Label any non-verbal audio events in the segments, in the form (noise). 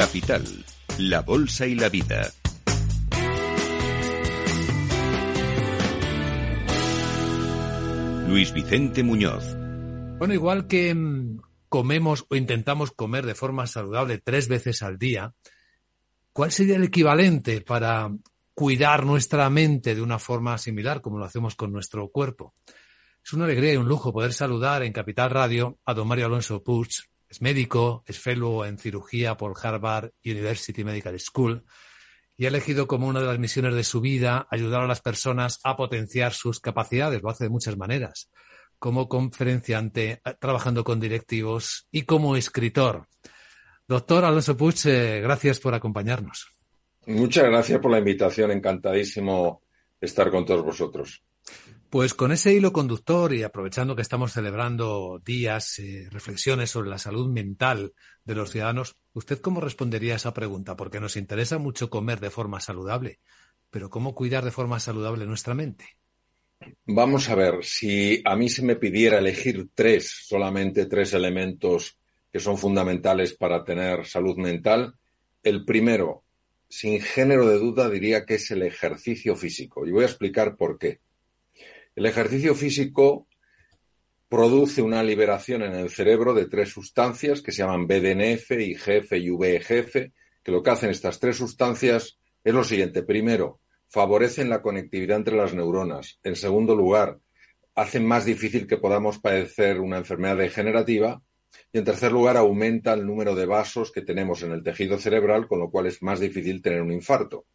Capital, la Bolsa y la Vida. Luis Vicente Muñoz. Bueno, igual que mm, comemos o intentamos comer de forma saludable tres veces al día, ¿cuál sería el equivalente para cuidar nuestra mente de una forma similar como lo hacemos con nuestro cuerpo? Es una alegría y un lujo poder saludar en Capital Radio a don Mario Alonso Puig. Es médico, es fellow en cirugía por Harvard University Medical School y ha elegido como una de las misiones de su vida ayudar a las personas a potenciar sus capacidades. Lo hace de muchas maneras, como conferenciante, eh, trabajando con directivos y como escritor. Doctor Alonso Puig, eh, gracias por acompañarnos. Muchas gracias por la invitación. Encantadísimo estar con todos vosotros. Pues con ese hilo conductor y aprovechando que estamos celebrando días, eh, reflexiones sobre la salud mental de los ciudadanos, ¿usted cómo respondería a esa pregunta? Porque nos interesa mucho comer de forma saludable, pero ¿cómo cuidar de forma saludable nuestra mente? Vamos a ver, si a mí se me pidiera elegir tres, solamente tres elementos que son fundamentales para tener salud mental, el primero, sin género de duda, diría que es el ejercicio físico. Y voy a explicar por qué. El ejercicio físico produce una liberación en el cerebro de tres sustancias que se llaman BDNF, IGF y VEGF, que lo que hacen estas tres sustancias es lo siguiente. Primero, favorecen la conectividad entre las neuronas. En segundo lugar, hacen más difícil que podamos padecer una enfermedad degenerativa. Y en tercer lugar, aumenta el número de vasos que tenemos en el tejido cerebral, con lo cual es más difícil tener un infarto.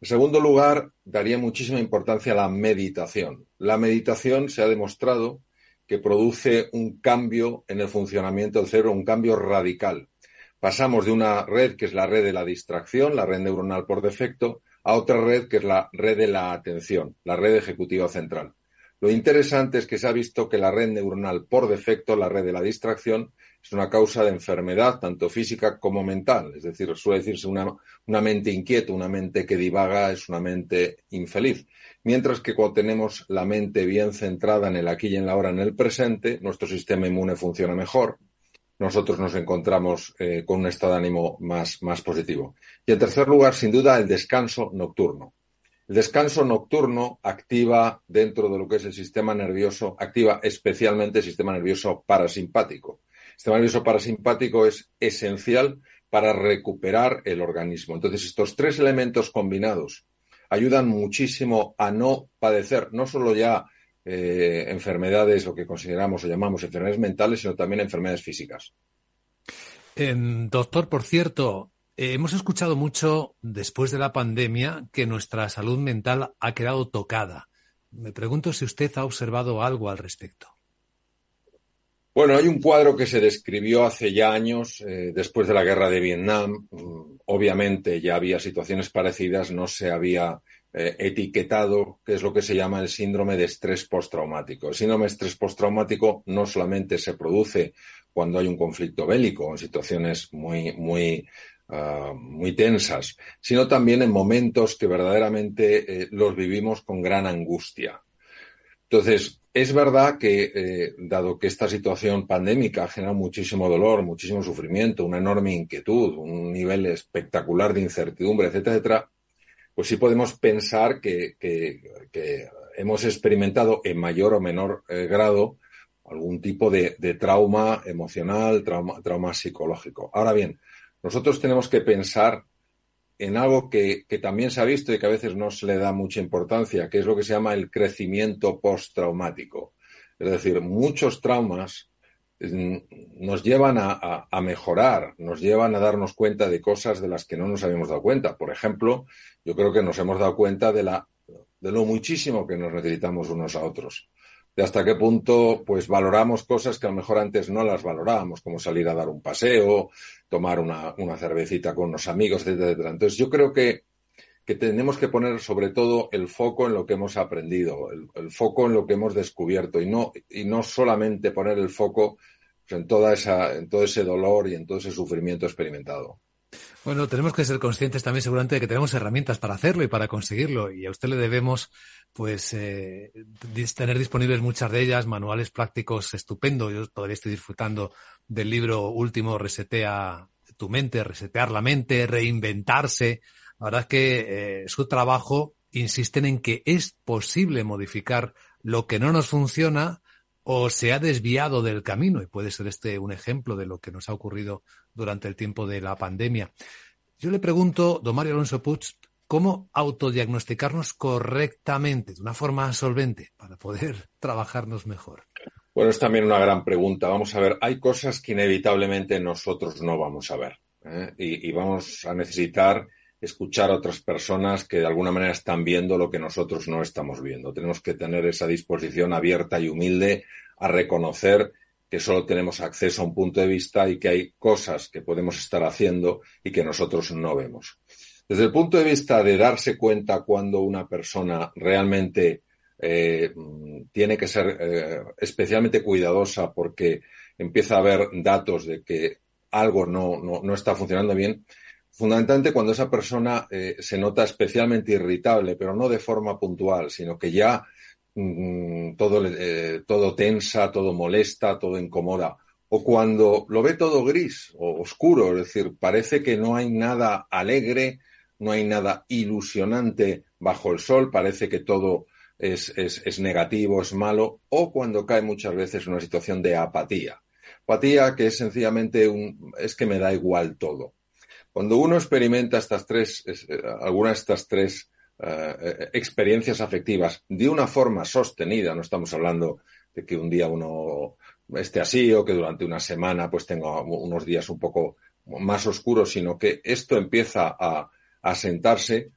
En segundo lugar, daría muchísima importancia a la meditación. La meditación se ha demostrado que produce un cambio en el funcionamiento del cerebro, un cambio radical. Pasamos de una red que es la red de la distracción, la red neuronal por defecto, a otra red que es la red de la atención, la red ejecutiva central. Lo interesante es que se ha visto que la red neuronal por defecto, la red de la distracción, es una causa de enfermedad, tanto física como mental. Es decir, suele decirse una, mente inquieta, una mente que divaga, es una mente infeliz. Mientras que cuando tenemos la mente bien centrada en el aquí y en la hora, en el presente, nuestro sistema inmune funciona mejor. Nosotros nos encontramos eh, con un estado de ánimo más, más positivo. Y en tercer lugar, sin duda, el descanso nocturno. El descanso nocturno activa dentro de lo que es el sistema nervioso, activa especialmente el sistema nervioso parasimpático sistema nervioso parasimpático es esencial para recuperar el organismo. Entonces, estos tres elementos combinados ayudan muchísimo a no padecer no solo ya eh, enfermedades, lo que consideramos o llamamos enfermedades mentales, sino también enfermedades físicas. doctor, por cierto, eh, hemos escuchado mucho después de la pandemia que nuestra salud mental ha quedado tocada. Me pregunto si usted ha observado algo al respecto. Bueno, hay un cuadro que se describió hace ya años, eh, después de la guerra de Vietnam. Mm, obviamente ya había situaciones parecidas, no se había eh, etiquetado qué es lo que se llama el síndrome de estrés postraumático. El síndrome de estrés postraumático no solamente se produce cuando hay un conflicto bélico, en situaciones muy, muy, ah, muy tensas, sino también en momentos que verdaderamente eh, los vivimos con gran angustia. Entonces, es verdad que, eh, dado que esta situación pandémica ha generado muchísimo dolor, muchísimo sufrimiento, una enorme inquietud, un nivel espectacular de incertidumbre, etcétera, etcétera, pues sí podemos pensar que, hemos experimentado en mayor o menor eh, grado algún tipo de, trauma emocional, trauma psicológico. Ahora bien, nosotros tenemos que pensar en algo que, también se ha visto y que a veces no se le da mucha importancia, que es lo que se llama el crecimiento postraumático. Es decir, muchos traumas mm, nos llevan a, mejorar, nos llevan a darnos cuenta de cosas de las que no nos habíamos dado cuenta. Por ejemplo, yo creo que nos hemos dado cuenta de, la, de lo muchísimo que nos necesitamos unos a otros de hasta qué punto pues valoramos cosas que a lo mejor antes no las valorábamos, como salir a dar un paseo, tomar una, cervecita con unos amigos, etcétera, Entonces yo creo que, que, tenemos que poner sobre todo el foco en lo que hemos aprendido, el, foco en lo que hemos descubierto y no, y no solamente poner el foco en, toda esa, en todo ese dolor y en todo ese sufrimiento experimentado. Bueno, tenemos que ser conscientes también seguramente de que tenemos herramientas para hacerlo y para conseguirlo y a usted le debemos pues eh, tener disponibles muchas de ellas, manuales prácticos estupendos. Yo todavía estoy disfrutando del libro último Resetea tu mente, resetear la mente, reinventarse. La verdad es que eh, su trabajo insisten en que es posible modificar lo que no nos funciona o se ha desviado del camino. Y puede ser este un ejemplo de lo que nos ha ocurrido durante el tiempo de la pandemia. Yo le pregunto, don Mario Alonso Puig, ¿cómo autodiagnosticarnos correctamente, de una forma solvente, para poder (laughs) trabajarnos mejor? Bueno, es también una gran pregunta. Vamos a ver, hay cosas que inevitablemente nosotros no vamos a ver. ¿eh? Y, y, vamos a necesitar escuchar a otras personas que de alguna manera están viendo lo que nosotros no estamos viendo. Tenemos que tener esa disposición abierta y humilde a reconocer que solo tenemos acceso a un punto de vista y que hay cosas que podemos estar haciendo y que nosotros no vemos. Desde el punto de vista de darse cuenta cuando una persona realmente eh, tiene que ser eh, especialmente cuidadosa porque empieza a haber datos de que algo no, no, no está funcionando bien, fundamentalmente cuando esa persona eh, se nota especialmente irritable, pero no de forma puntual, sino que ya Mm, todo, eh, todo tensa, todo molesta, todo incomoda. O cuando lo ve todo gris o oscuro, es decir, parece que no hay nada alegre, no hay nada ilusionante bajo el sol, parece que todo es, es, es negativo, es malo, o cuando cae muchas veces una situación de apatía. Apatía que es sencillamente un, es que me da igual todo. Cuando uno experimenta estas tres, eh, algunas de estas tres eh, experiencias afectivas de una forma sostenida. No estamos hablando de que un día uno esté así o que durante una semana pues tenga unos días un poco más oscuros, sino que esto empieza a, a sentarse.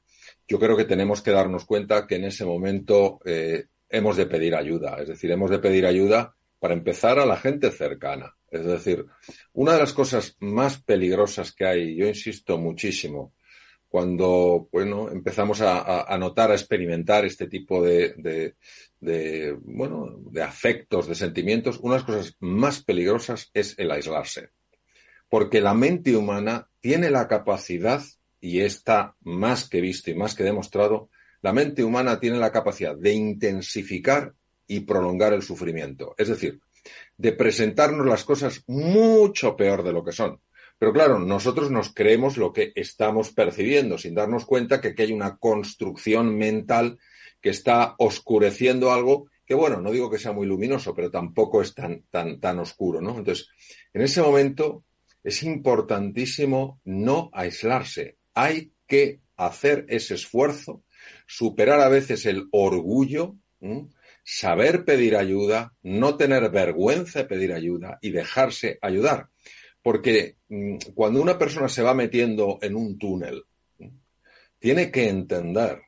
Yo creo que tenemos que darnos cuenta que en ese momento eh, hemos de pedir ayuda. Es decir, hemos de pedir ayuda para empezar a la gente cercana. Es decir, una de las cosas más peligrosas que hay, yo insisto muchísimo, cuando bueno, empezamos a, notar, a experimentar este tipo de, de, bueno, de afectos, de sentimientos, una de las cosas más peligrosas es el aislarse. Porque la mente humana tiene la capacidad, y está más que visto y más que demostrado, la mente humana tiene la capacidad de intensificar y prolongar el sufrimiento. Es decir, de presentarnos las cosas mucho peor de lo que son. Pero claro, nosotros nos creemos lo que estamos percibiendo, sin darnos cuenta que aquí hay una construcción mental que está oscureciendo algo que, bueno, no digo que sea muy luminoso, pero tampoco es tan, tan, tan oscuro, ¿no? Entonces, en ese momento es importantísimo no aislarse. Hay que hacer ese esfuerzo, superar a veces el orgullo. Saber pedir ayuda, no tener vergüenza de pedir ayuda y dejarse ayudar. Porque mm, cuando una persona se va metiendo en un túnel, tiene que entender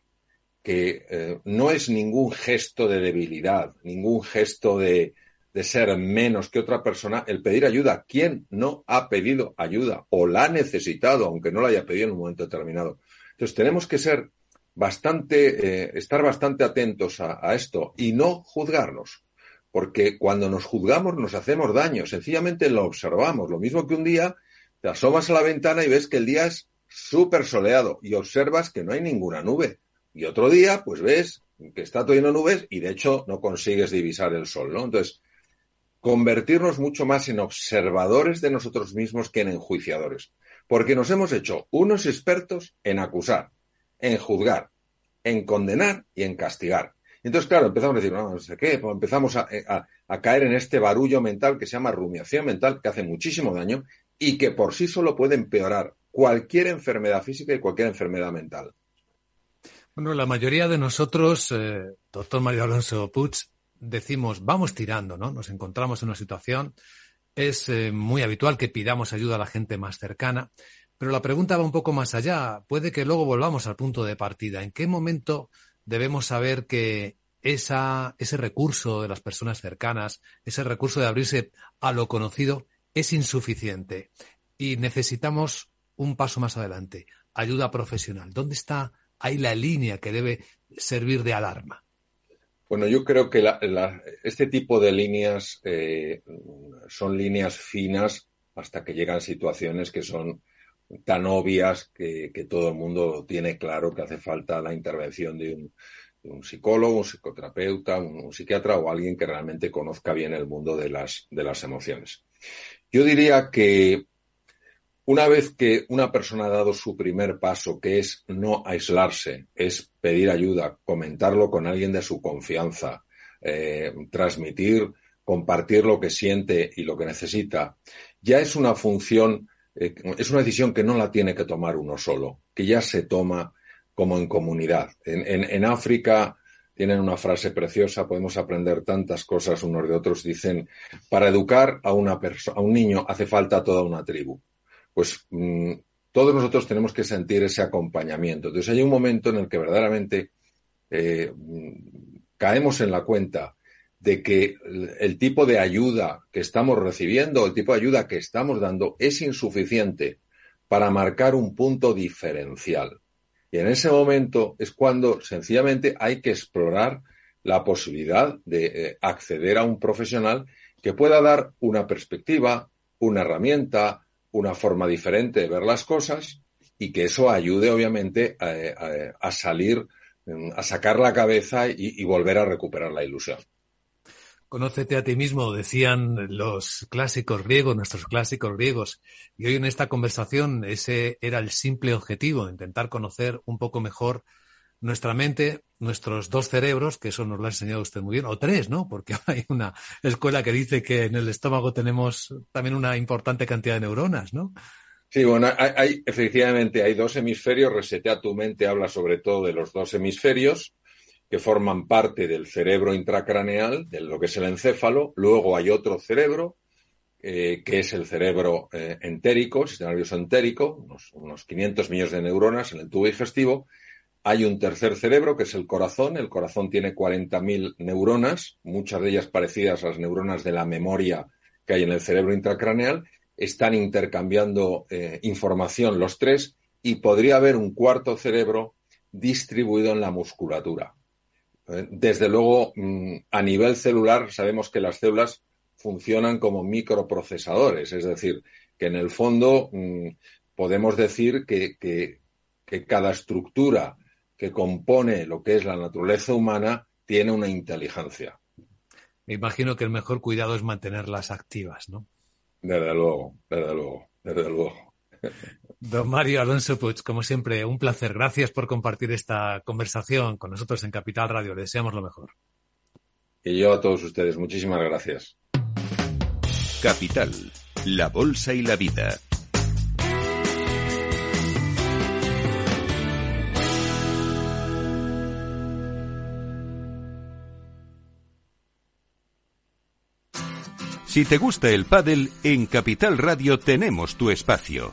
que eh, no es ningún gesto de debilidad, ningún gesto de, de, ser menos que otra persona el pedir ayuda. ¿Quién no ha pedido ayuda o la ha necesitado, aunque no la haya pedido en un momento determinado? Entonces tenemos que ser bastante, eh, estar bastante atentos a, esto y no juzgarnos porque cuando nos juzgamos nos hacemos daño, sencillamente lo observamos. Lo mismo que un día te asomas a la ventana y ves que el día es súper soleado y observas que no hay ninguna nube. Y otro día, pues ves que está todo lleno de nubes y de hecho no consigues divisar el sol, ¿no? Entonces, convertirnos mucho más en observadores de nosotros mismos que en enjuiciadores. Porque nos hemos hecho unos expertos en acusar, en juzgar, en condenar y en castigar. Entonces, claro, empezamos a decir, no, sé qué, pues empezamos a, a, a, caer en este barullo mental que se llama rumiación mental, que hace muchísimo daño y que por sí solo puede empeorar cualquier enfermedad física y cualquier enfermedad mental. Bueno, la mayoría de nosotros, eh, doctor Mario Alonso Puig, decimos, vamos tirando, ¿no? Nos encontramos en una situación, es eh, muy habitual que pidamos ayuda a la gente más cercana, pero la pregunta va un poco más allá. Puede que luego volvamos al punto de partida. ¿En qué momento debemos saber que ese recurso de las personas cercanas, ese recurso de abrirse a lo conocido, es insuficiente y necesitamos un paso más adelante, ayuda profesional. ¿Dónde está ahí la línea que debe servir de alarma? Bueno, yo creo que este tipo de líneas eh, son líneas finas hasta que llegan situaciones que son tan obvias que, que, todo el mundo tiene claro que hace falta la intervención de un, de un psicólogo, un psicoterapeuta, un, un, psiquiatra o alguien que realmente conozca bien el mundo de las, de las emociones. Yo diría que Una vez que una persona ha dado su primer paso, que es no aislarse, es pedir ayuda, comentarlo con alguien de su confianza, eh, transmitir, compartir lo que siente y lo que necesita, ya es una función, eh, es una decisión que no la tiene que tomar uno solo, que ya se toma como en comunidad. En, África tienen una frase preciosa, podemos aprender tantas cosas unos de otros. Dicen, para educar a, una a un niño hace falta toda una tribu pues mm, todos nosotros tenemos que sentir ese acompañamiento. Entonces hay un momento en el que verdaderamente eh, caemos en la cuenta de que el tipo de ayuda que estamos recibiendo, el tipo de ayuda que estamos dando es insuficiente para marcar un punto diferencial. Y en ese momento es cuando sencillamente hay que explorar la posibilidad de eh, acceder a un profesional que pueda dar una perspectiva, una herramienta, una forma diferente de ver las cosas y que eso ayude, obviamente, a, salir, a sacar la cabeza y, volver a recuperar la ilusión. Conócete a ti mismo, decían los clásicos griegos, nuestros clásicos griegos. Y hoy en esta conversación ese era el simple objetivo, intentar conocer un poco mejor nuestra mente, nuestros dos cerebros, que eso nos lo ha enseñado usted muy bien, o tres, ¿no? Porque (laughs) hay una escuela que dice que en el estómago tenemos también una importante cantidad de neuronas, ¿no? Sí, bueno, hay, efectivamente hay dos hemisferios. Resetea tu mente habla sobre todo de los dos hemisferios que forman parte del cerebro intracraneal, de lo que es el encéfalo. Luego hay otro cerebro, eh, que es el cerebro eh, entérico, sistema nervioso entérico, unos, unos 500 millones de neuronas en el tubo digestivo, hay un tercer cerebro, que es el corazón. El corazón tiene 40.000 neuronas, muchas de ellas parecidas a las neuronas de la memoria que hay en el cerebro intracraneal. Están intercambiando eh, información los tres y podría haber un cuarto cerebro distribuido en la musculatura. Eh, desde luego, mm, a nivel celular, sabemos que las células funcionan como microprocesadores, es decir, que en el fondo mm, podemos decir que, que cada estructura que compone lo que es la naturaleza humana tiene una inteligencia. Me imagino que el mejor cuidado es mantenerlas activas, ¿no? Desde luego, desde luego, desde luego. Don Mario Alonso Puig, como siempre, un placer. Gracias por compartir esta conversación con nosotros en Capital Radio. Le deseamos lo mejor. Y yo a todos ustedes, muchísimas gracias. Capital, la Bolsa y la Vida. Si te gusta el pádel, en Capital Radio tenemos tu espacio.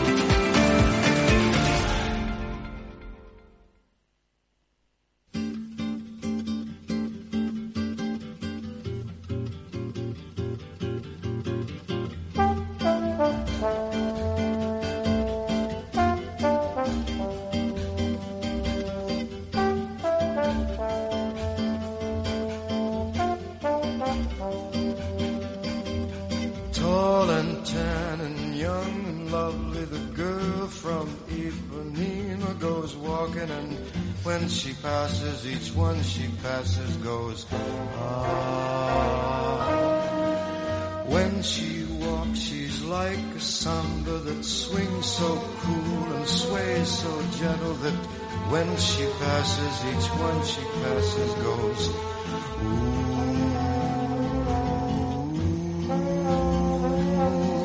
passes, each one she passes goes ah. When she walks, she's like a samba that swings so cool and sways so gentle that when she passes, each one she passes goes ooh.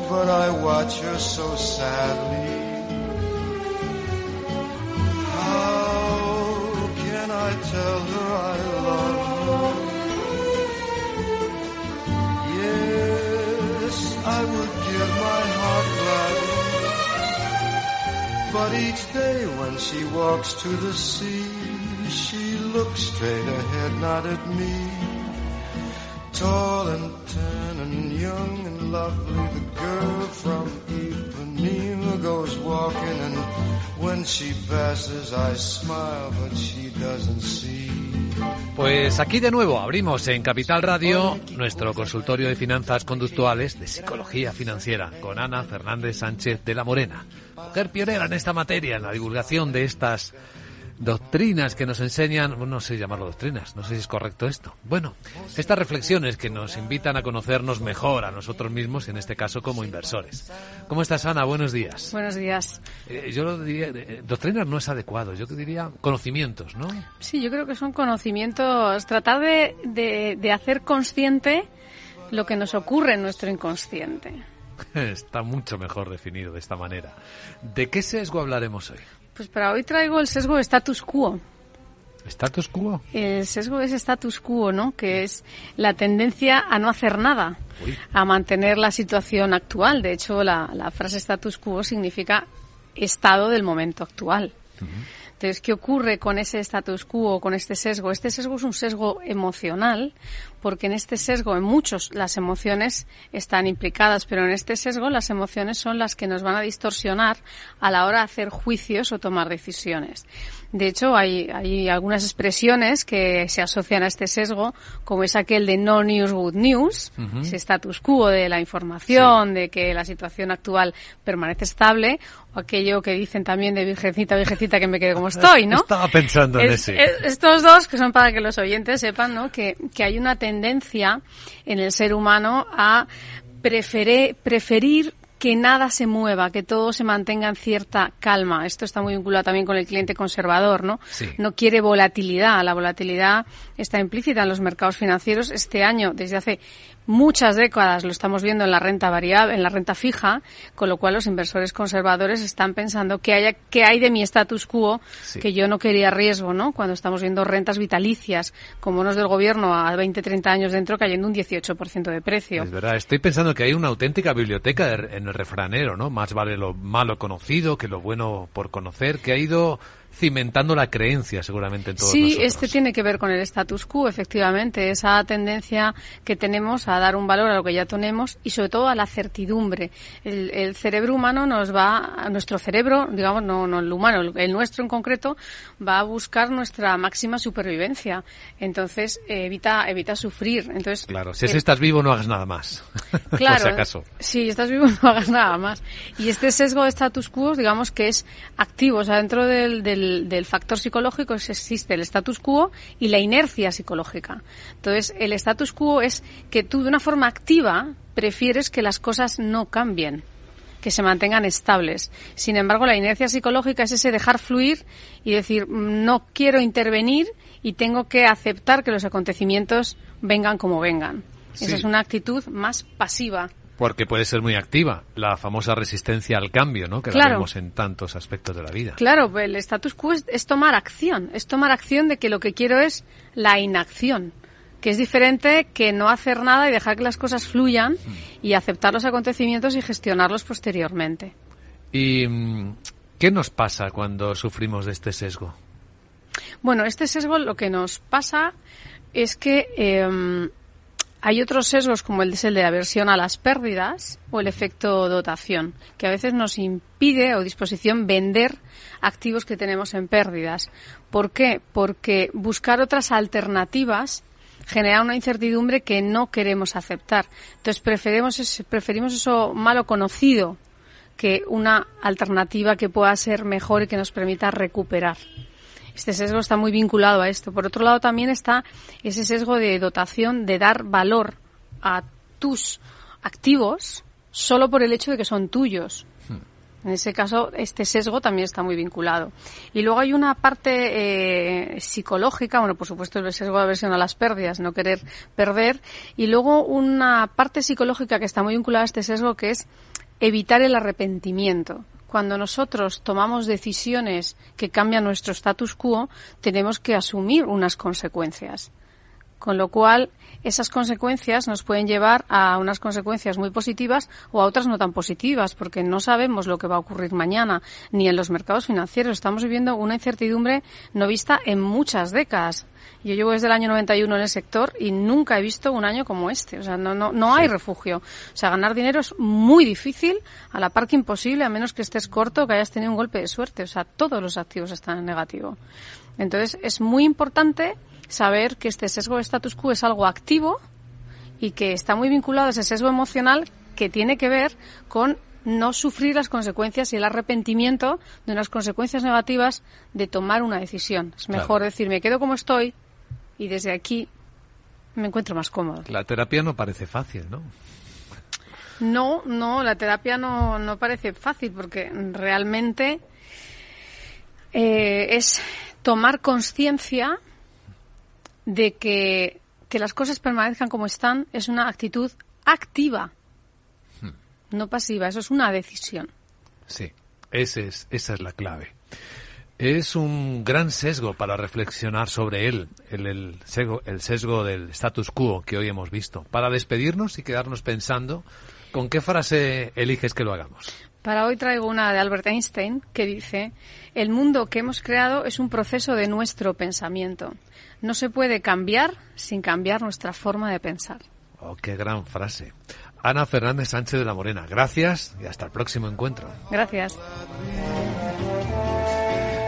But I watch her so sadly she walks to the sea, she looks straight ahead, not at me. Tall and tan and young and lovely, the girl from Ipanema goes walking and when she passes I smile but she doesn't see. Pues aquí de nuevo abrimos en Capital Radio nuestro consultorio de finanzas conductuales de psicología financiera con Ana Fernández Sánchez de la Morena, mujer pionera en esta materia, en la divulgación de estas doctrinas que nos enseñan, no sé llamarlo doctrinas, no sé si es correcto esto. Bueno, estas reflexiones que nos invitan a conocernos mejor a nosotros mismos, en este caso como inversores. ¿Cómo estás, Ana? Buenos días. Buenos días. Eh, yo lo diría, eh, doctrinas no es adecuado, yo diría conocimientos, ¿no? Sí, yo creo que son conocimientos, tratar de, de, de hacer consciente lo que nos ocurre en nuestro inconsciente. (laughs) Está mucho mejor definido de esta manera. ¿De qué sesgo hablaremos hoy? Pues para hoy traigo el sesgo de status quo. ¿Status quo? El sesgo es status quo, ¿no? Que es la tendencia a no hacer nada, Uy. a mantener la situación actual. De hecho, la, la frase status quo significa estado del momento actual. Entonces, ¿qué ocurre con ese status quo, con este sesgo? Este sesgo es un sesgo emocional, porque en este sesgo, en muchos, las emociones están implicadas, pero en este sesgo las emociones son las que nos van a distorsionar a la hora de hacer juicios o tomar decisiones. De hecho, hay, hay algunas expresiones que se asocian a este sesgo, como es aquel de no news, good news, ese status quo de la información, de que la situación actual permanece estable, o aquello que dicen también de virgencita, virgencita, que me quede como (laughs) estoy, ¿no? Estaba pensando en Es- ese. es- estos dos, que son para que los oyentes sepan, ¿no? Que, que hay una tendencia en el ser humano a preferir que nada se mueva, que todo se mantenga en cierta calma. Esto está muy vinculado también con el cliente conservador, ¿no? Sí. No quiere volatilidad. La volatilidad está implícita en los mercados financieros. Este año, desde hace muchas décadas, lo estamos viendo en la renta variable, en la renta fija, con lo cual los inversores conservadores están pensando que haya, que hay de mi status quo, Sí. que yo no quería riesgo, ¿no? Cuando estamos viendo rentas vitalicias, con bonos del gobierno a 20, 30 años dentro, cayendo un 18% de precio. Es verdad, estoy pensando que hay una auténtica biblioteca en el refranero, ¿no? Más vale lo malo conocido que lo bueno por conocer, que ha ido cimentando la creencia seguramente en todos Sí, nosotros. este tiene que ver con el status quo, efectivamente, esa tendencia que tenemos a dar un valor a lo que ya tenemos y sobre todo a la certidumbre. El, el cerebro humano nos va, nuestro cerebro, digamos, no, no el humano, el, el nuestro en concreto, va a buscar nuestra máxima supervivencia. Entonces, eh, evita, evita sufrir. Entonces, Claro, si eh, así estás vivo no hagas nada más. (laughs) Claro, por si acaso. si estás vivo no hagas nada más. Y este sesgo de status quo, digamos que es activo, o sea, dentro del, del, del factor psicológico es- existe el status quo y la inercia psicológica. Entonces, el status quo es que tú de una forma activa prefieres que las cosas no cambien que se mantengan estables. Sin embargo, la inercia psicológica es ese dejar fluir y decir, "Mm, no quiero intervenir y tengo que aceptar que los acontecimientos vengan como vengan. Sí. Esa es una actitud más pasiva. Porque puede ser muy activa, la famosa resistencia al cambio, ¿no? Que la Claro. vemos en tantos aspectos de la vida. Claro, el status quo es, es tomar acción, es tomar acción de que lo que quiero es la inacción, que es diferente que no hacer nada y dejar que las cosas fluyan y aceptar los acontecimientos y gestionarlos posteriormente. ¿Y mm, qué nos pasa cuando sufrimos de este sesgo? Bueno, este sesgo lo que nos pasa es que eh, hay otros sesgos como el, de aversión a las pérdidas o el efecto dotación, que a veces nos impide o disposición vender activos que tenemos en pérdidas. ¿Por qué? Porque buscar otras alternativas genera una incertidumbre que no queremos aceptar. Entonces preferimos, preferimos eso malo conocido que una alternativa que pueda ser mejor y que nos permita recuperar. Este sesgo está muy vinculado a esto. Por otro lado, también está ese sesgo de dotación, de dar valor a tus activos solo por el hecho de que son tuyos. En ese caso, este sesgo también está muy vinculado. Y luego hay una parte eh, psicológica, bueno, por supuesto el sesgo de aversión a las pérdidas, no querer perder, y luego una parte psicológica que está muy vinculada a este sesgo que es evitar el arrepentimiento. Cuando nosotros tomamos decisiones que cambian nuestro status quo, tenemos que asumir unas consecuencias. Con lo cual, esas consecuencias nos pueden llevar a unas consecuencias muy positivas o a otras no tan positivas, porque no sabemos lo que va a ocurrir mañana, ni en los mercados financieros. Estamos viviendo una incertidumbre no vista en muchas décadas. Yo llevo desde el año 91 en el sector y nunca he visto un año como este. O sea, no, no, no hay refugio. O sea, ganar dinero es muy difícil, a la par que imposible, a menos que estés corto, que hayas tenido un golpe de suerte. O sea, todos los activos están en negativo. Entonces, es muy importante saber que este sesgo de status quo es algo activo y que está muy vinculado a ese sesgo emocional que tiene que ver con no sufrir las consecuencias y el arrepentimiento de unas consecuencias negativas de tomar una decisión. Es mejor decir, me quedo como estoy y desde aquí me encuentro más cómodo. La terapia no parece fácil, ¿no? No, no, la terapia no, no parece fácil porque realmente eh, es tomar conciencia de que, que las cosas permanezcan como están es una actitud activa, hmm. no pasiva, eso es una decisión. Sí, ese es, esa es la clave. Es un gran sesgo para reflexionar sobre él, el, el, sesgo, el sesgo del status quo que hoy hemos visto. Para despedirnos y quedarnos pensando, ¿con qué frase eliges que lo hagamos? Para hoy traigo una de Albert Einstein que dice, el mundo que hemos creado es un proceso de nuestro pensamiento. No se puede cambiar sin cambiar nuestra forma de pensar. Oh, qué gran frase. Ana Fernández Sánchez de la Morena, gracias y hasta el próximo encuentro. Gracias.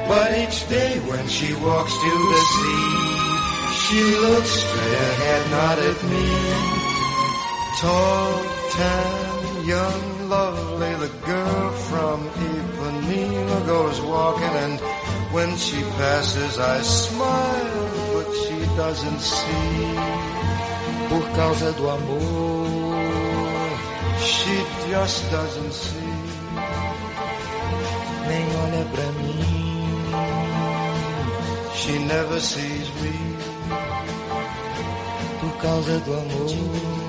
But each day when she walks to the sea, she looks straight ahead, not at me. Tall, tan, young, lovely, the girl from Ipanema goes walking and when she passes I smile, but she doesn't see. Por causa do amor, she just doesn't see. Nem olha pra mim. She never sees me por causa do amor.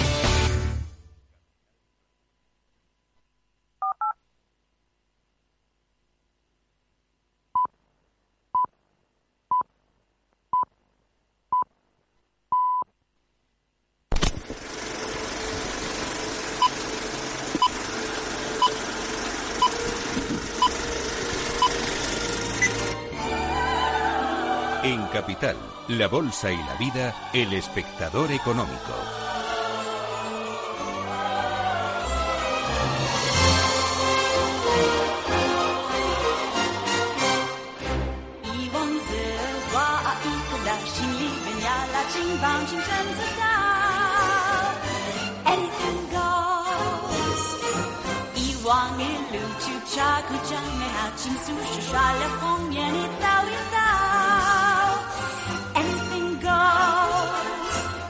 Capital, la Bolsa y la Vida, el espectador económico.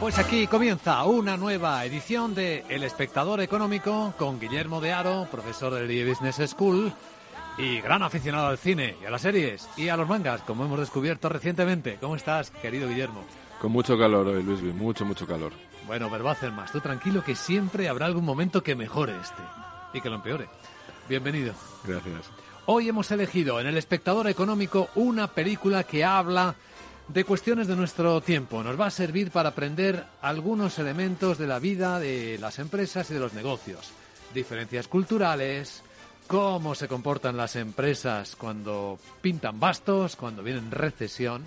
Pues aquí comienza una nueva edición de El Espectador Económico con Guillermo de Aro, profesor del Business School y gran aficionado al cine y a las series y a los mangas, como hemos descubierto recientemente. ¿Cómo estás, querido Guillermo? Con mucho calor hoy, Luis, mucho, mucho calor. Bueno, pero va a hacer más. Tú tranquilo que siempre habrá algún momento que mejore este y que lo empeore. Bienvenido. Gracias. Hoy hemos elegido en El Espectador Económico una película que habla de cuestiones de nuestro tiempo. Nos va a servir para aprender algunos elementos de la vida de las empresas y de los negocios. Diferencias culturales, cómo se comportan las empresas cuando pintan bastos, cuando vienen recesión.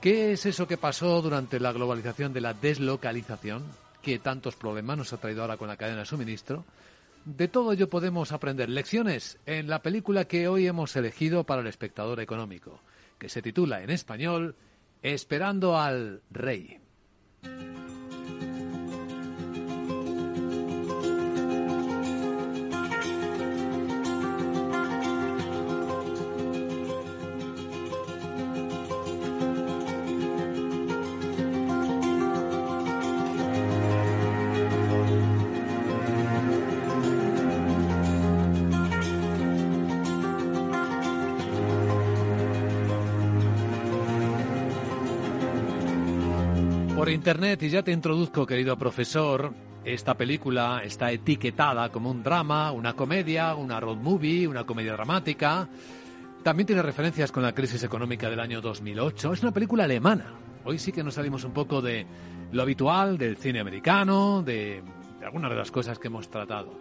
¿Qué es eso que pasó durante la globalización de la deslocalización? que tantos problemas nos ha traído ahora con la cadena de suministro? De todo ello podemos aprender lecciones en la película que hoy hemos elegido para el espectador económico, que se titula en español Esperando al Rey. Internet, y ya te introduzco, querido profesor, esta película está etiquetada como un drama, una comedia, una road movie, una comedia dramática. También tiene referencias con la crisis económica del año 2008. Es una película alemana. Hoy sí que nos salimos un poco de lo habitual del cine americano, de, algunas de las cosas que hemos tratado.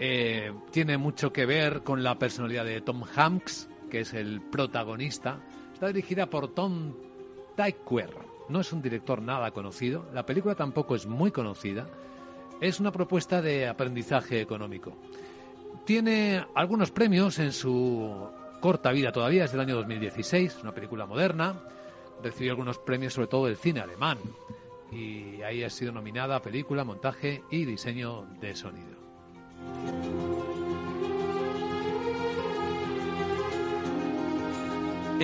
Eh, tiene mucho que ver con la personalidad de Tom Hanks, que es el protagonista. Está dirigida por Tom Tykwer no es un director nada conocido, la película tampoco es muy conocida, es una propuesta de aprendizaje económico. Tiene algunos premios en su corta vida todavía, es del año 2016, una película moderna, recibió algunos premios sobre todo del cine alemán y ahí ha sido nominada a película, montaje y diseño de sonido.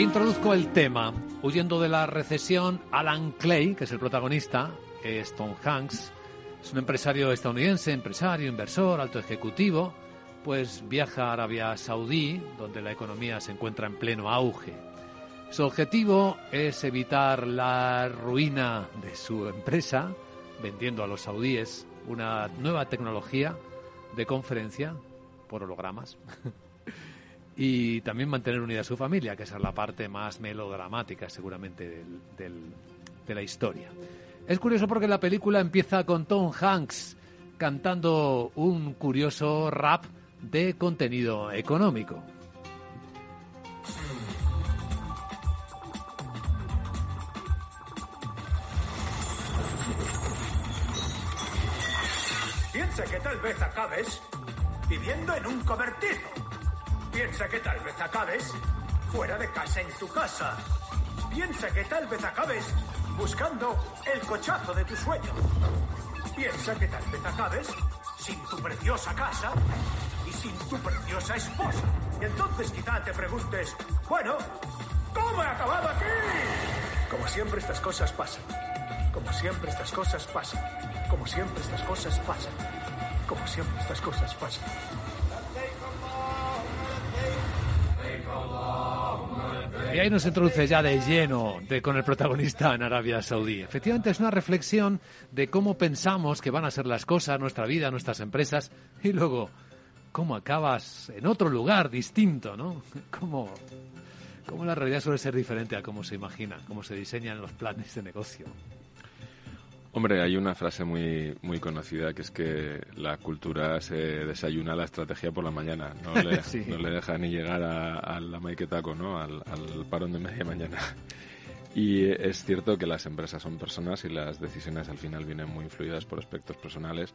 Introduzco el tema. Huyendo de la recesión, Alan Clay, que es el protagonista, es Tom Hanks, es un empresario estadounidense, empresario, inversor, alto ejecutivo, pues viaja a Arabia Saudí, donde la economía se encuentra en pleno auge. Su objetivo es evitar la ruina de su empresa, vendiendo a los saudíes una nueva tecnología de conferencia por hologramas. (laughs) y también mantener unida a su familia, que esa es la parte más melodramática seguramente del, de la historia. Es curioso porque la película empieza con Tom Hanks cantando un curioso rap de contenido económico. Piensa que tal vez acabes viviendo en un cobertizo Piensa que tal vez acabes fuera de casa en tu casa. Piensa que tal vez acabes buscando el cochazo de tu sueño. Piensa que tal vez acabes sin tu preciosa casa y sin tu preciosa esposa. Y entonces quizá te preguntes, bueno, ¿cómo he acabado aquí? Como siempre estas cosas pasan. Como siempre estas cosas pasan. Como siempre estas cosas pasan. Como siempre estas cosas pasan. Y ahí nos introduce ya de lleno de, con el protagonista en Arabia Saudí. Efectivamente es una reflexión de cómo pensamos que van a ser las cosas, nuestra vida, nuestras empresas, y luego cómo acabas en otro lugar distinto, ¿no? (laughs) Cómo, cómo la realidad suele ser diferente a cómo se imagina, cómo se diseñan los planes de negocio. Hombre, hay una frase muy, muy conocida que es que la cultura se desayuna la estrategia por la mañana. No le, (laughs) Sí. no le deja ni llegar a, a la maiquetaco, ¿no? Al, al parón de media mañana. (laughs) Y es cierto que las empresas son personas y las decisiones al final vienen muy influidas por aspectos personales,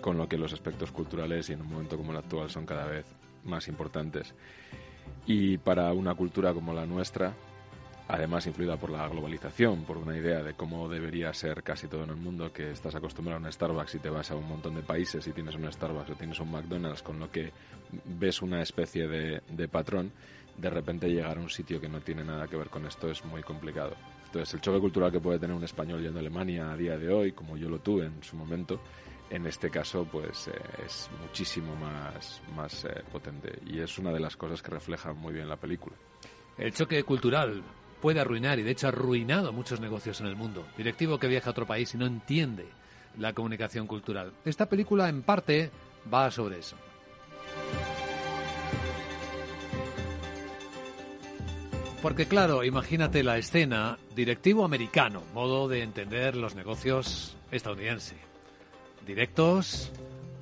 con lo que los aspectos culturales y en un momento como el actual son cada vez más importantes. Y para una cultura como la nuestra, además influida por la globalización, por una idea de cómo debería ser casi todo en el mundo, que estás acostumbrado a un Starbucks y te vas a un montón de países y tienes un Starbucks o tienes un McDonald's, con lo que ves una especie de, de patrón, de repente llegar a un sitio que no tiene nada que ver con esto es muy complicado. Entonces, el choque cultural que puede tener un español yendo a Alemania a día de hoy, como yo lo tuve en su momento, en este caso, pues eh, es muchísimo más, más eh, potente y es una de las cosas que refleja muy bien la película. El choque cultural puede arruinar y de hecho ha arruinado muchos negocios en el mundo. Directivo que viaja a otro país y no entiende la comunicación cultural. Esta película en parte va sobre eso. Porque claro, imagínate la escena, directivo americano, modo de entender los negocios estadounidense. Directos,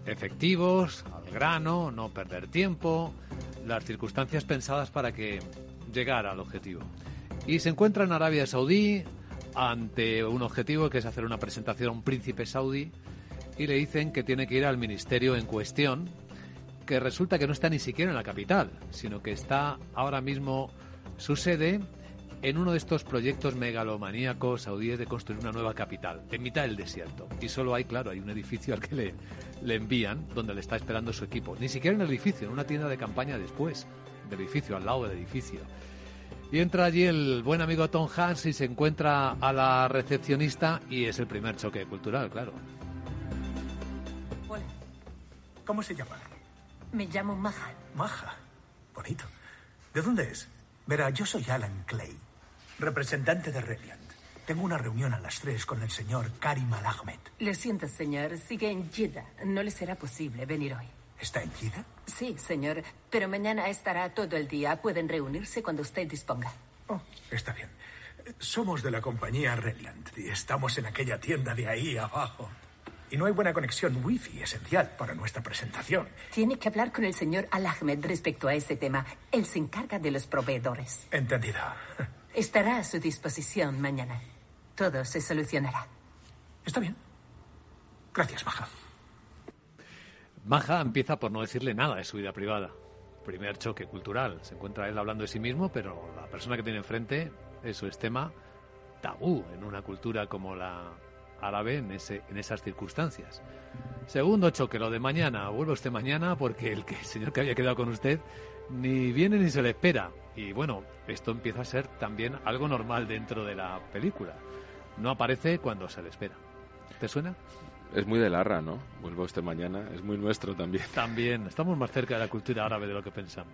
efectivos, al grano, no perder tiempo, las circunstancias pensadas para que llegara al objetivo. Y se encuentra en Arabia Saudí ante un objetivo que es hacer una presentación a un príncipe saudí y le dicen que tiene que ir al ministerio en cuestión, que resulta que no está ni siquiera en la capital, sino que está ahora mismo su sede en uno de estos proyectos megalomaníacos saudíes de construir una nueva capital, en mitad del desierto. Y solo hay, claro, hay un edificio al que le, le envían, donde le está esperando su equipo. Ni siquiera en el edificio, en una tienda de campaña después del edificio, al lado del edificio. Y entra allí el buen amigo Tom Hanks y se encuentra a la recepcionista y es el primer choque cultural, claro. Hola. ¿Cómo se llama? Me llamo Maja. Maja. Bonito. ¿De dónde es? Verá, yo soy Alan Clay, representante de Reliant. Tengo una reunión a las tres con el señor Karim Al Ahmed. Lo siento, señor. Sigue en Jeddah. No le será posible venir hoy. ¿Está en Jeddah? Sí, señor. Pero mañana estará todo el día. Pueden reunirse cuando usted disponga. Oh, está bien. Somos de la compañía Reliant y estamos en aquella tienda de ahí abajo. Y no hay buena conexión wifi esencial para nuestra presentación. Tiene que hablar con el señor Al Ahmed respecto a ese tema. Él se encarga de los proveedores. Entendido. Estará a su disposición mañana. Todo se solucionará. Está bien. Gracias, Maja. Maja empieza por no decirle nada de su vida privada. Primer choque cultural. Se encuentra él hablando de sí mismo, pero la persona que tiene enfrente, eso es tema tabú en una cultura como la árabe en, ese, en esas circunstancias. Segundo choque, lo de mañana. Vuelvo usted mañana porque el, que, el señor que había quedado con usted ni viene ni se le espera. Y bueno, esto empieza a ser también algo normal dentro de la película. No aparece cuando se le espera. ¿Te suena? Es muy de Larra, ¿no? Vuelvo usted mañana. Es muy nuestro también. (laughs) También. Estamos más cerca de la cultura árabe de lo que pensamos.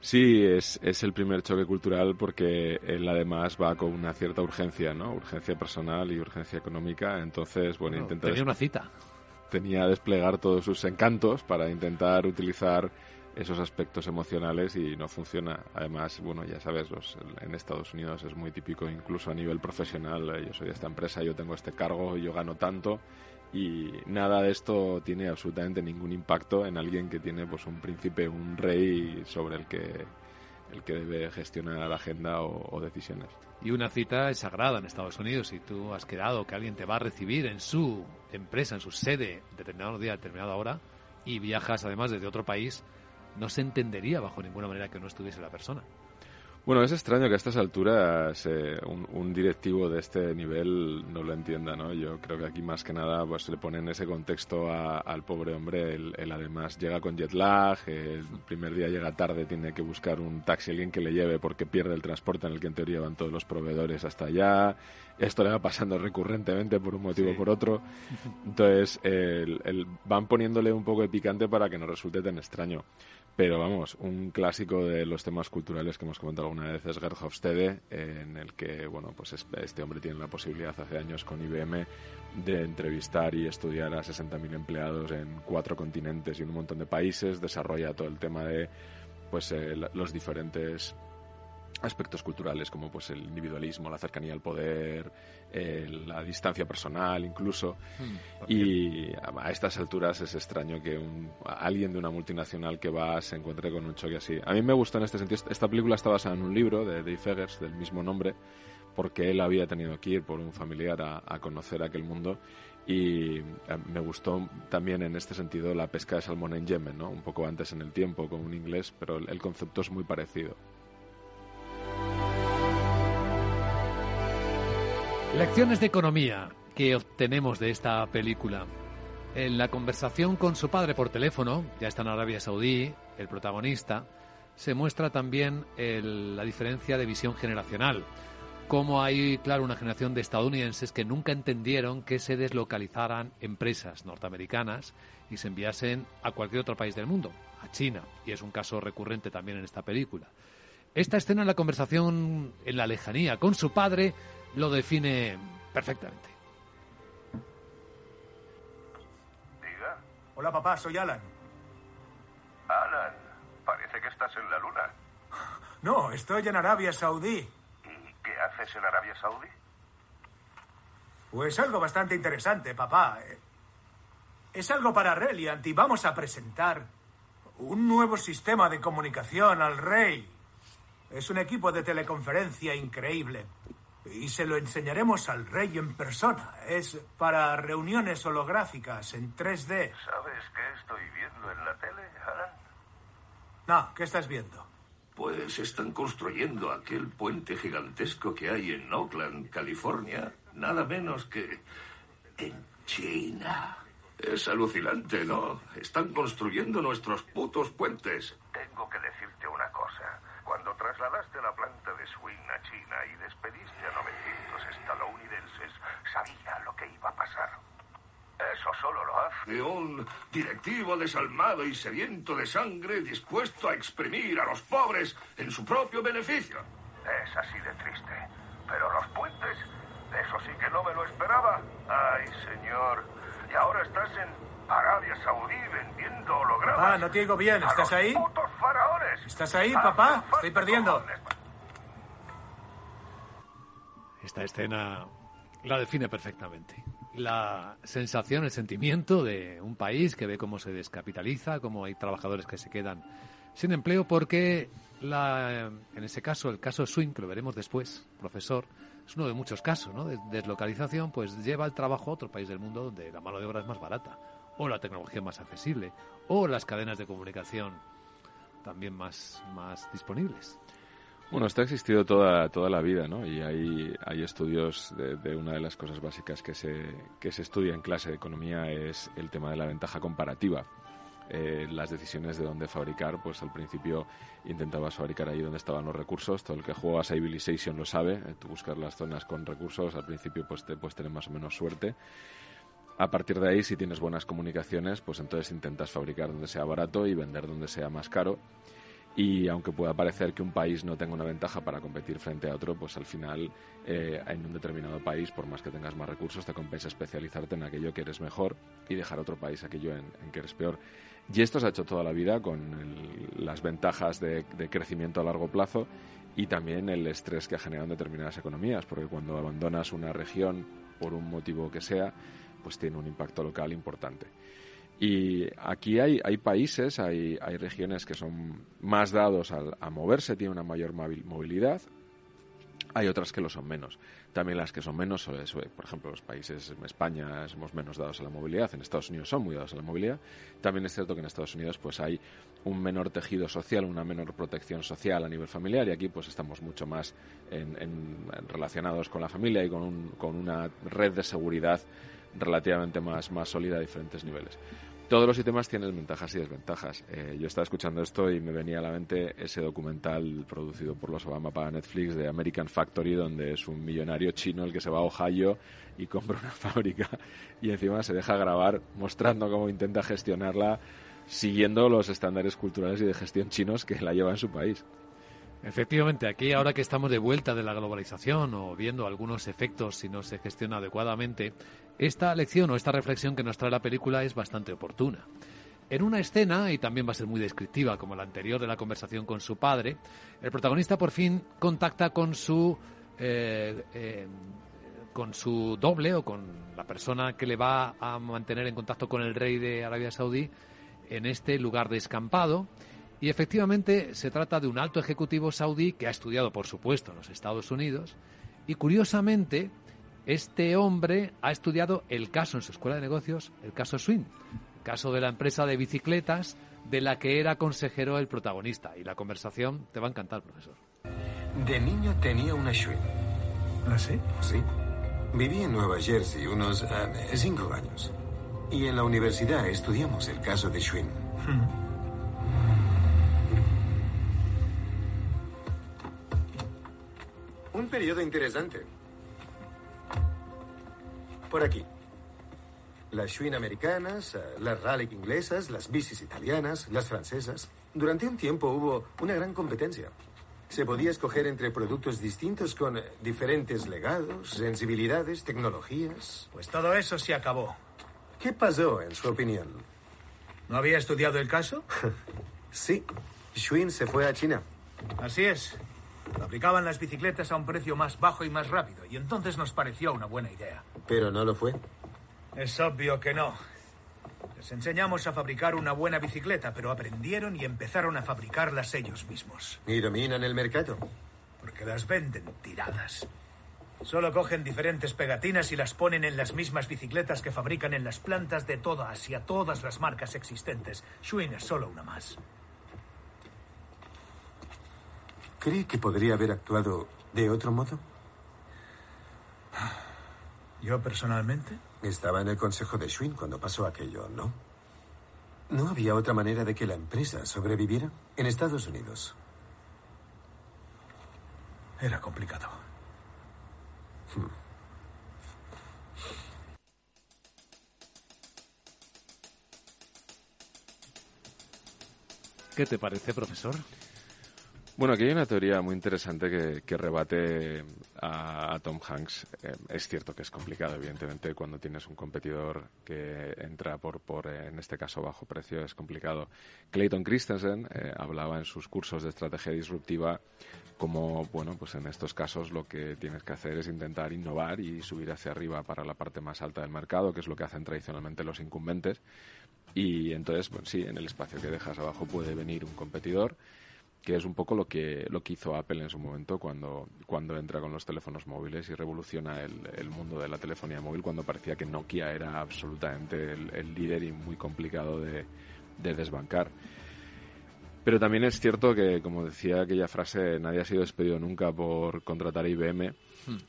Sí, es, es el primer choque cultural porque él además va con una cierta urgencia, ¿no? Urgencia personal y urgencia económica. Entonces, bueno, Bueno, intenta tenía una cita. tenía desplegar todos sus encantos para intentar utilizar esos aspectos emocionales y no funciona. Además, bueno, ya sabes, los, en Estados Unidos es muy típico, incluso a nivel profesional, eh, yo soy de esta empresa, yo tengo este cargo, yo gano tanto y nada de esto tiene absolutamente ningún impacto en alguien que tiene pues un príncipe, un rey sobre el que el que debe gestionar la agenda o, o decisiones. Y una cita es sagrada en Estados Unidos. Si tú has quedado que alguien te va a recibir en su empresa, en su sede, determinado día, determinada hora, y viajas además desde otro país, no se entendería bajo ninguna manera que no estuviese la persona. Bueno, es extraño que a estas alturas eh, un, un directivo de este nivel no lo entienda, ¿no? Yo creo que aquí más que nada pues le ponen ese contexto a- al pobre hombre. Él, él además llega con jet lag, el primer día llega tarde, tiene que buscar un taxi, alguien que le lleve porque pierde el transporte en el que en teoría van todos los proveedores hasta allá. Esto le va pasando recurrentemente por un motivo o por otro. Entonces, el- el- van poniéndole un poco de picante para que no resulte tan extraño. Pero vamos, un clásico de los temas culturales que hemos comentado alguna vez es Gerd Hofstede, en el que, bueno, pues es- este hombre tiene la posibilidad hace años con IBM de entrevistar y estudiar a 60.000 empleados en cuatro continentes y un montón de países, desarrolla todo el tema de pues eh, los diferentes aspectos culturales como pues el individualismo, la cercanía al poder, eh, la distancia personal incluso. Y a a estas alturas es extraño que un, alguien de una multinacional que va se encuentre con un choque así. A mí me gustó en este sentido. Esta película está basada en un libro de Dave Eggers del mismo nombre, porque él había tenido que ir por un familiar a, conocer aquel mundo y eh, me gustó también en este sentido la pesca de salmón en Yemen, ¿no? un poco antes en el tiempo con un inglés, pero el concepto es muy parecido. Lecciones de economía que obtenemos de esta película. En la conversación con su padre por teléfono, ya está en Arabia Saudí, el protagonista, se muestra también la diferencia de visión generacional. Cómo hay, claro, una generación de estadounidenses que nunca entendieron que se deslocalizaran empresas norteamericanas y se enviasen a cualquier otro país del mundo, a China, y es un caso recurrente también en esta película. Esta escena en la conversación en la lejanía con su padre lo define perfectamente. Diga. Hola papá, soy Alan. Alan, parece que estás en la luna. No, estoy en Arabia Saudí. ¿Y qué haces en Arabia Saudí? Pues algo bastante interesante, papá. Es algo para Reliant y vamos a presentar un nuevo sistema de comunicación al rey. Es un equipo de teleconferencia increíble. Y se lo enseñaremos al rey en persona. Es para reuniones holográficas en 3D. ¿Sabes qué estoy viendo en la tele, Alan? No, ¿qué estás viendo? Pues están construyendo aquel puente gigantesco que hay en Oakland, California. Nada menos que en China. Es alucinante, ¿no? Están construyendo nuestros putos puentes. Tengo que. Cuando trasladaste la planta de Swing a China y despediste a 900 estadounidenses, sabía lo que iba a pasar. Eso solo lo hace un directivo desalmado y sediento de sangre dispuesto a exprimir a los pobres en su propio beneficio. Es así de triste. Pero los puentes, eso sí que no me lo esperaba. Ay, señor. Y ahora estás en Arabia Saudí vendiendo hologramas. Ah, no te digo bien. ¿Estás ahí? Putos faraones. ¿Estás ahí, papá? Estoy perdiendo. Esta escena la define perfectamente. La sensación, el sentimiento de un país que ve cómo se descapitaliza, cómo hay trabajadores que se quedan sin empleo, porque la, en ese caso, el caso Swing, que lo veremos después, profesor, es uno de muchos casos, ¿no? De deslocalización, pues lleva el trabajo a otro país del mundo donde la mano de obra es más barata, o la tecnología más accesible, o las cadenas de comunicación también más, más disponibles. Bueno, esto ha existido toda, toda la vida, ¿no? Y hay, hay estudios de, una de las cosas básicas que se, que se estudia en clase de economía es el tema de la ventaja comparativa. Eh, las decisiones de dónde fabricar, pues al principio intentabas fabricar ahí donde estaban los recursos. Todo el que juega a Civilization lo sabe. Eh, tú buscas las zonas con recursos, al principio pues te puedes tener más o menos suerte. A partir de ahí, si tienes buenas comunicaciones, pues entonces intentas fabricar donde sea barato y vender donde sea más caro y aunque pueda parecer que un país no tenga una ventaja para competir frente a otro, pues al final eh, en un determinado país, por más que tengas más recursos, te compensa especializarte en aquello que eres mejor y dejar a otro país aquello en, que eres peor. Y esto se ha hecho toda la vida con las ventajas de, crecimiento a largo plazo y también el estrés que ha generado en determinadas economías, porque cuando abandonas una región por un motivo que sea, pues tiene un impacto local importante. Y aquí hay, países, hay, hay regiones que son más dados a, moverse, tienen una mayor movilidad, hay otras que lo son menos. También las que son menos, por ejemplo, los países, España, somos menos dados a la movilidad, en Estados Unidos son muy dados a la movilidad. También es cierto que en Estados Unidos pues hay un menor tejido social, una menor protección social a nivel familiar y aquí pues estamos mucho más relacionados con la familia y con, un, con una red de seguridad relativamente más, más sólida a diferentes niveles. Todos los sistemas tienen ventajas y desventajas. Eh, yo estaba escuchando esto y me venía a la mente ese documental producido por los Obama para Netflix de American Factory, donde es un millonario chino el que se va a Ohio y compra una (laughs) fábrica y encima se deja grabar mostrando cómo intenta gestionarla siguiendo los estándares culturales y de gestión chinos que la lleva en su país. Efectivamente, aquí ahora que estamos de vuelta de la globalización o viendo algunos efectos si no se gestiona adecuadamente, esta lección o esta reflexión que nos trae la película es bastante oportuna. En una escena, y también va a ser muy descriptiva como la anterior de la conversación con su padre, el protagonista por fin contacta con su eh, eh, con su doble o con la persona que le va a mantener en contacto con el rey de Arabia Saudí en este lugar descampado y efectivamente se trata de un alto ejecutivo saudí que ha estudiado, por supuesto, en los Estados Unidos Y curiosamente, este hombre ha estudiado el caso en su escuela de negocios, el caso Swin, el caso de la empresa de bicicletas de la que era consejero el protagonista. Y la conversación te va a encantar, profesor. De niño tenía una Schwinn. ¿Ah, sí? Sí. Viví en Nueva Jersey unos eh, cinco años. Y en la universidad estudiamos el caso de Schwinn. Un periodo interesante. Por aquí. Las Schwinn americanas, eh, las Raleigh inglesas, las bicis italianas, las francesas. Durante un tiempo hubo una gran competencia. Se podía escoger entre productos distintos con eh, diferentes legados, sensibilidades, tecnologías. Pues todo eso se acabó. ¿Qué pasó, en su opinión? ¿No había estudiado el caso? (laughs) sí. Schwinn se fue a China. Así es. Fabricaban las bicicletas a un precio más bajo y más rápido, y entonces nos pareció una buena idea. Pero no lo fue. Es obvio que no. Les enseñamos a fabricar una buena bicicleta, pero aprendieron y empezaron a fabricarlas ellos mismos. Y dominan el mercado. Porque las venden tiradas. Solo cogen diferentes pegatinas y las ponen en las mismas bicicletas que fabrican en las plantas de toda Asia, todas las marcas existentes. Schwinn es solo una más. ¿Cree que podría haber actuado de otro modo? ¿Yo personalmente? Estaba en el consejo de Schwinn cuando pasó aquello, ¿no? ¿No había otra manera de que la empresa sobreviviera? En Estados Unidos. Era complicado. Hmm. ¿Qué te parece, profesor? Bueno, aquí hay una teoría muy interesante que, que rebate a, Tom Hanks. Eh, es cierto que es complicado, evidentemente, cuando tienes un competidor que entra por, por eh, en este caso, bajo precio, es complicado. Clayton Christensen eh, hablaba en sus cursos de estrategia disruptiva como, bueno, pues en estos casos lo que tienes que hacer es intentar innovar y subir hacia arriba para la parte más alta del mercado, que es lo que hacen tradicionalmente los incumbentes. Y entonces, bueno, sí, en el espacio que dejas abajo puede venir un competidor que es un poco lo que, lo que hizo Apple en su momento cuando, cuando entra con los teléfonos móviles y revoluciona el, el mundo de la telefonía móvil cuando parecía que Nokia era absolutamente el, líder y muy complicado de desbancar. Pero también es cierto que, como decía aquella frase, nadie ha sido despedido nunca por contratar a IBM.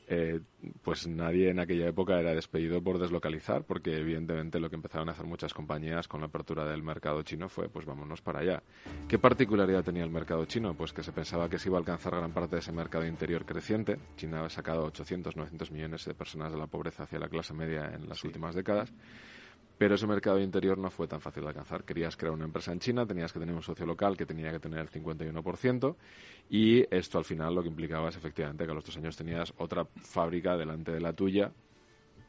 Eh, pues nadie en aquella época era despedido por deslocalizar, porque evidentemente lo que empezaron a hacer muchas compañías con la apertura del mercado chino fue, pues vámonos para allá. ¿Qué particularidad tenía el mercado chino? Pues que se pensaba que se iba a alcanzar gran parte de ese mercado interior creciente. China ha sacado 800, 900 millones de personas de la pobreza hacia la clase media en las sí. últimas décadas. Pero ese mercado interior no fue tan fácil de alcanzar. Querías crear una empresa en China, tenías que tener un socio local que tenía que tener el 51%, y esto al final lo que implicaba es efectivamente que a los dos años tenías otra fábrica delante de la tuya,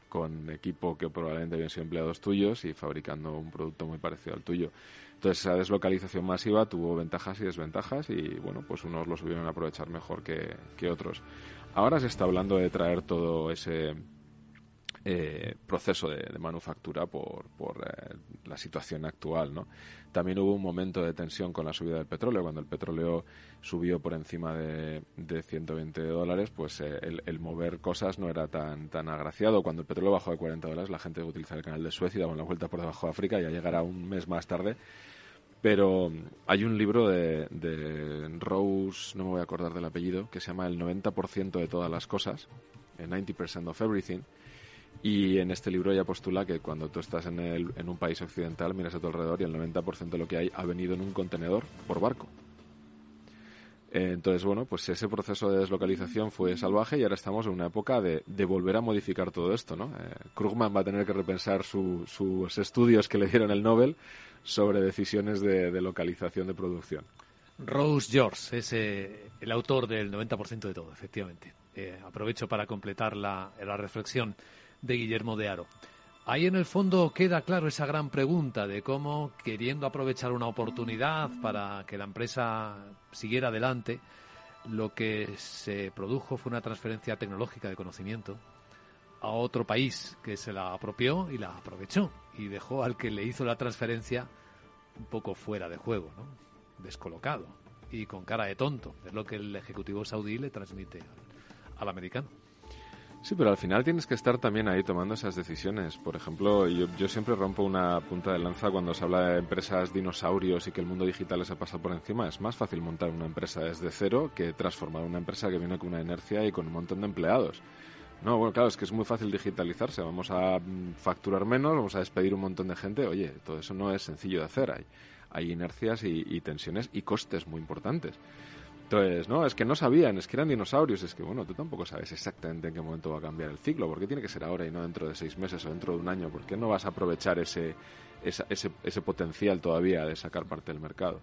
con equipo que probablemente habían sido empleados tuyos y fabricando un producto muy parecido al tuyo. Entonces esa deslocalización masiva tuvo ventajas y desventajas y bueno, pues unos lo supieron aprovechar mejor que, que otros. Ahora se está hablando de traer todo ese eh, proceso de, manufactura por, por eh, la situación actual. ¿no? También hubo un momento de tensión con la subida del petróleo. Cuando el petróleo subió por encima de, de 120 dólares, pues eh, el, el, mover cosas no era tan, tan agraciado. Cuando el petróleo bajó de 40 dólares, la gente utilizaba el canal de Suez y daba una vuelta por debajo de África. Ya llegará un mes más tarde. Pero hay un libro de, de Rose, no me voy a acordar del apellido, que se llama El 90% de todas las cosas, 90% of everything, y en este libro ella postula que cuando tú estás en, el, en un país occidental, miras a tu alrededor y el 90% de lo que hay ha venido en un contenedor por barco. Entonces, bueno, pues ese proceso de deslocalización fue salvaje y ahora estamos en una época de, de volver a modificar todo esto, ¿no? Eh, Krugman va a tener que repensar su, sus estudios que le dieron el Nobel sobre decisiones de, de localización de producción. Rose George es eh, el autor del 90% de todo, efectivamente. Eh, aprovecho para completar la, la reflexión de Guillermo de Aro. Ahí en el fondo queda claro esa gran pregunta de cómo, queriendo aprovechar una oportunidad para que la empresa siguiera adelante, lo que se produjo fue una transferencia tecnológica de conocimiento a otro país que se la apropió y la aprovechó y dejó al que le hizo la transferencia un poco fuera de juego, ¿no? descolocado y con cara de tonto. Es lo que el ejecutivo saudí le transmite al, al americano. Sí, pero al final tienes que estar también ahí tomando esas decisiones. Por ejemplo, yo, yo, siempre rompo una punta de lanza cuando se habla de empresas dinosaurios y que el mundo digital les ha pasado por encima. Es más fácil montar una empresa desde cero que transformar una empresa que viene con una inercia y con un montón de empleados. No, bueno, claro, es que es muy fácil digitalizarse. Vamos a mm, facturar menos, vamos a despedir un montón de gente. Oye, todo eso no es sencillo de hacer. Hay, hay inercias y, y tensiones y costes muy importantes. Entonces, no, es que no sabían, es que eran dinosaurios, es que bueno, tú tampoco sabes exactamente en qué momento va a cambiar el ciclo, porque tiene que ser ahora y no dentro de seis meses o dentro de un año, ¿por qué no vas a aprovechar ese, ese, ese potencial todavía de sacar parte del mercado?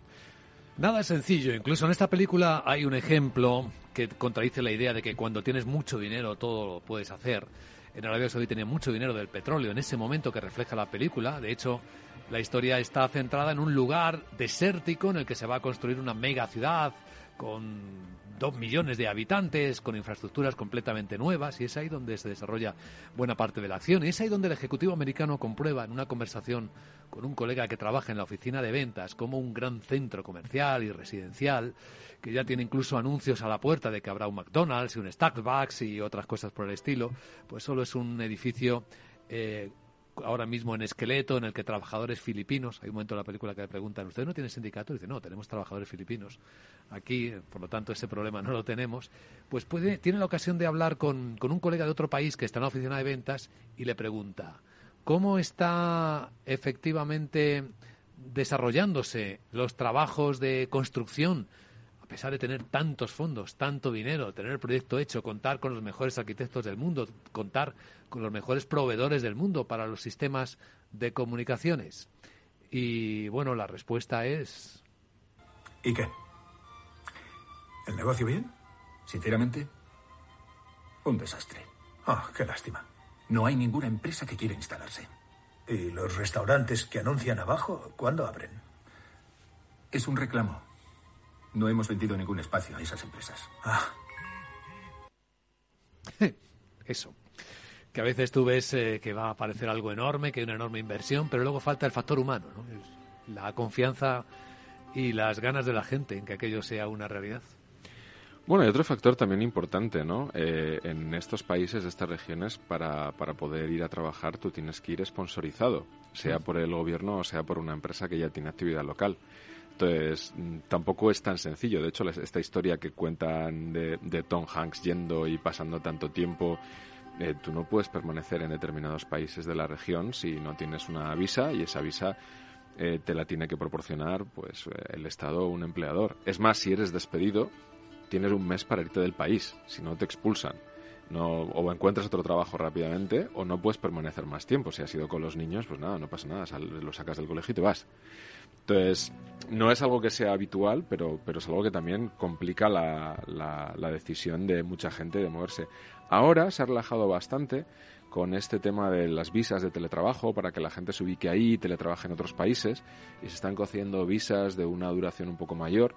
Nada es sencillo, incluso en esta película hay un ejemplo que contradice la idea de que cuando tienes mucho dinero todo lo puedes hacer. En Arabia Saudí tenía mucho dinero del petróleo en ese momento que refleja la película, de hecho la historia está centrada en un lugar desértico en el que se va a construir una mega ciudad con dos millones de habitantes, con infraestructuras completamente nuevas, y es ahí donde se desarrolla buena parte de la acción. Y es ahí donde el Ejecutivo americano comprueba en una conversación con un colega que trabaja en la oficina de ventas como un gran centro comercial y residencial, que ya tiene incluso anuncios a la puerta de que habrá un McDonald's y un Starbucks y otras cosas por el estilo, pues solo es un edificio eh, ahora mismo en esqueleto, en el que trabajadores filipinos, hay un momento en la película que le preguntan, ¿usted no tiene sindicato? Y dice, no, tenemos trabajadores filipinos. Aquí, por lo tanto, ese problema no lo tenemos. Pues puede, tiene la ocasión de hablar con, con un colega de otro país que está en la oficina de ventas y le pregunta, ¿cómo está efectivamente desarrollándose los trabajos de construcción pesar de tener tantos fondos, tanto dinero, tener el proyecto hecho, contar con los mejores arquitectos del mundo, contar con los mejores proveedores del mundo para los sistemas de comunicaciones? Y bueno, la respuesta es... ¿Y qué? ¿El negocio bien? Sinceramente, un desastre. Ah, qué lástima. No hay ninguna empresa que quiera instalarse. ¿Y los restaurantes que anuncian abajo, cuándo abren? Es un reclamo. No hemos vendido ningún espacio a esas empresas. Ah. (laughs) Eso. Que a veces tú ves eh, que va a aparecer algo enorme, que hay una enorme inversión, pero luego falta el factor humano, ¿no? La confianza y las ganas de la gente en que aquello sea una realidad. Bueno, y otro factor también importante, ¿no? Eh, en estos países, estas regiones, para, para poder ir a trabajar, tú tienes que ir sponsorizado, sea por el gobierno o sea por una empresa que ya tiene actividad local. Entonces, mm, tampoco es tan sencillo. De hecho, esta historia que cuentan de, Tom Hanks yendo y pasando tanto tiempo, eh, tú no puedes permanecer en determinados países de la región si no tienes una visa y esa visa eh, te la tiene que proporcionar pues eh, el Estado o un empleador. Es más, si eres despedido, tienes un mes para irte del país, si no te expulsan. No, o encuentras otro trabajo rápidamente o no puedes permanecer más tiempo. Si has ido con los niños, pues nada, no pasa nada, lo sacas del colegio y te vas. Entonces, no es algo que sea habitual, pero, pero es algo que también complica la, la, decisión de mucha gente de moverse. Ahora se ha relajado bastante con este tema de las visas de teletrabajo para que la gente se ubique ahí y teletrabaje en otros países y se están concediendo visas de una duración un poco mayor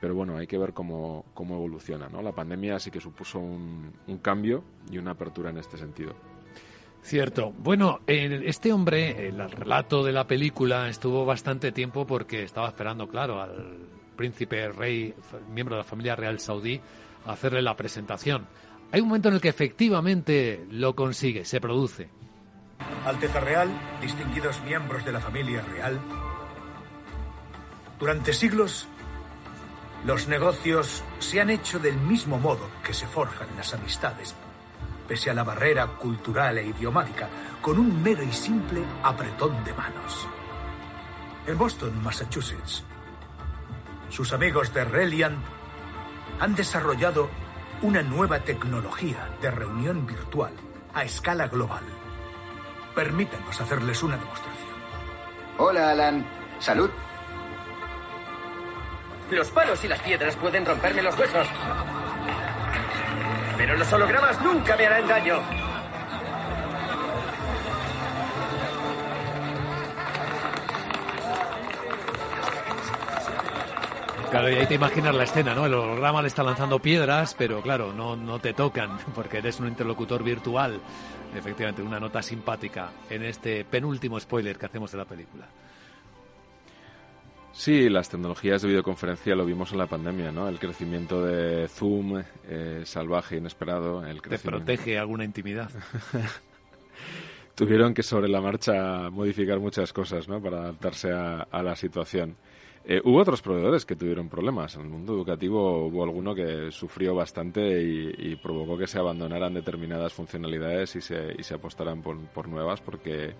pero bueno, hay que ver cómo, cómo evoluciona, ¿no? La pandemia sí que supuso un, un cambio y una apertura en este sentido. Cierto. Bueno, este hombre, el relato de la película, estuvo bastante tiempo porque estaba esperando, claro, al príncipe rey, miembro de la familia real saudí, a hacerle la presentación. Hay un momento en el que efectivamente lo consigue, se produce. Alteza Real, distinguidos miembros de la familia real, durante siglos los negocios se han hecho del mismo modo que se forjan las amistades, pese a la barrera cultural e idiomática, con un mero y simple apretón de manos. En Boston, Massachusetts, sus amigos de Reliant han desarrollado una nueva tecnología de reunión virtual a escala global. Permítanos hacerles una demostración. Hola, Alan. Salud. Los palos y las piedras pueden romperme los huesos. Pero los hologramas nunca me harán daño. Claro, y ahí te imaginas la escena, ¿no? El holograma le está lanzando piedras, pero claro, no, no te tocan, (laughs) porque eres un interlocutor virtual. Efectivamente, una nota simpática en este penúltimo spoiler que hacemos de la película. Sí, las tecnologías de videoconferencia lo vimos en la pandemia, ¿no? El crecimiento de Zoom, eh, salvaje, inesperado. El Te protege alguna intimidad. (laughs) Tuvieron que sobre la marcha modificar muchas cosas, ¿no? Para adaptarse a, la situación. Eh, hubo otros proveedores que tuvieron problemas. En el mundo educativo hubo alguno que sufrió bastante y, provocó que se abandonaran determinadas funcionalidades y se, y se apostaran por, por nuevas porque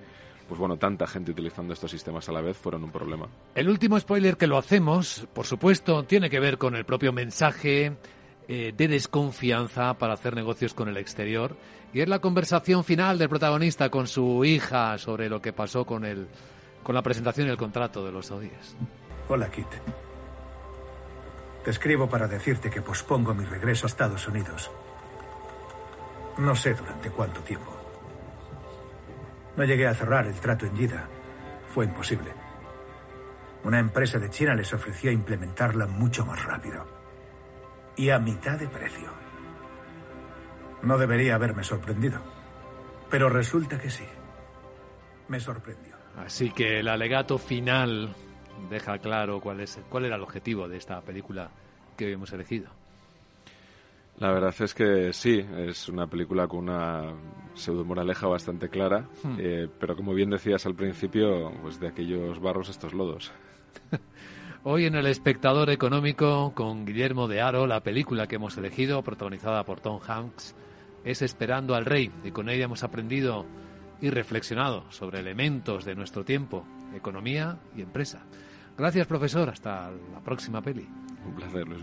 pues bueno, tanta gente utilizando estos sistemas a la vez fueron un problema. El último spoiler que lo hacemos, por supuesto, tiene que ver con el propio mensaje eh, de desconfianza para hacer negocios con el exterior y es la conversación final del protagonista con su hija sobre lo que pasó con el con la presentación y el contrato de los saudíes. Hola, Kit. Te escribo para decirte que pospongo mi regreso a Estados Unidos. No sé durante cuánto tiempo. No llegué a cerrar el trato en Yida. Fue imposible. Una empresa de China les ofreció implementarla mucho más rápido. Y a mitad de precio. No debería haberme sorprendido. Pero resulta que sí. Me sorprendió. Así que el alegato final deja claro cuál, es, cuál era el objetivo de esta película que hoy hemos elegido. La verdad es que sí, es una película con una pseudo moraleja bastante clara, hmm. eh, pero como bien decías al principio, pues de aquellos barros estos lodos. (laughs) Hoy en El Espectador Económico, con Guillermo de Aro, la película que hemos elegido, protagonizada por Tom Hanks, es Esperando al Rey, y con ella hemos aprendido y reflexionado sobre elementos de nuestro tiempo, economía y empresa. Gracias, profesor. Hasta la próxima peli. Un placer, Luis.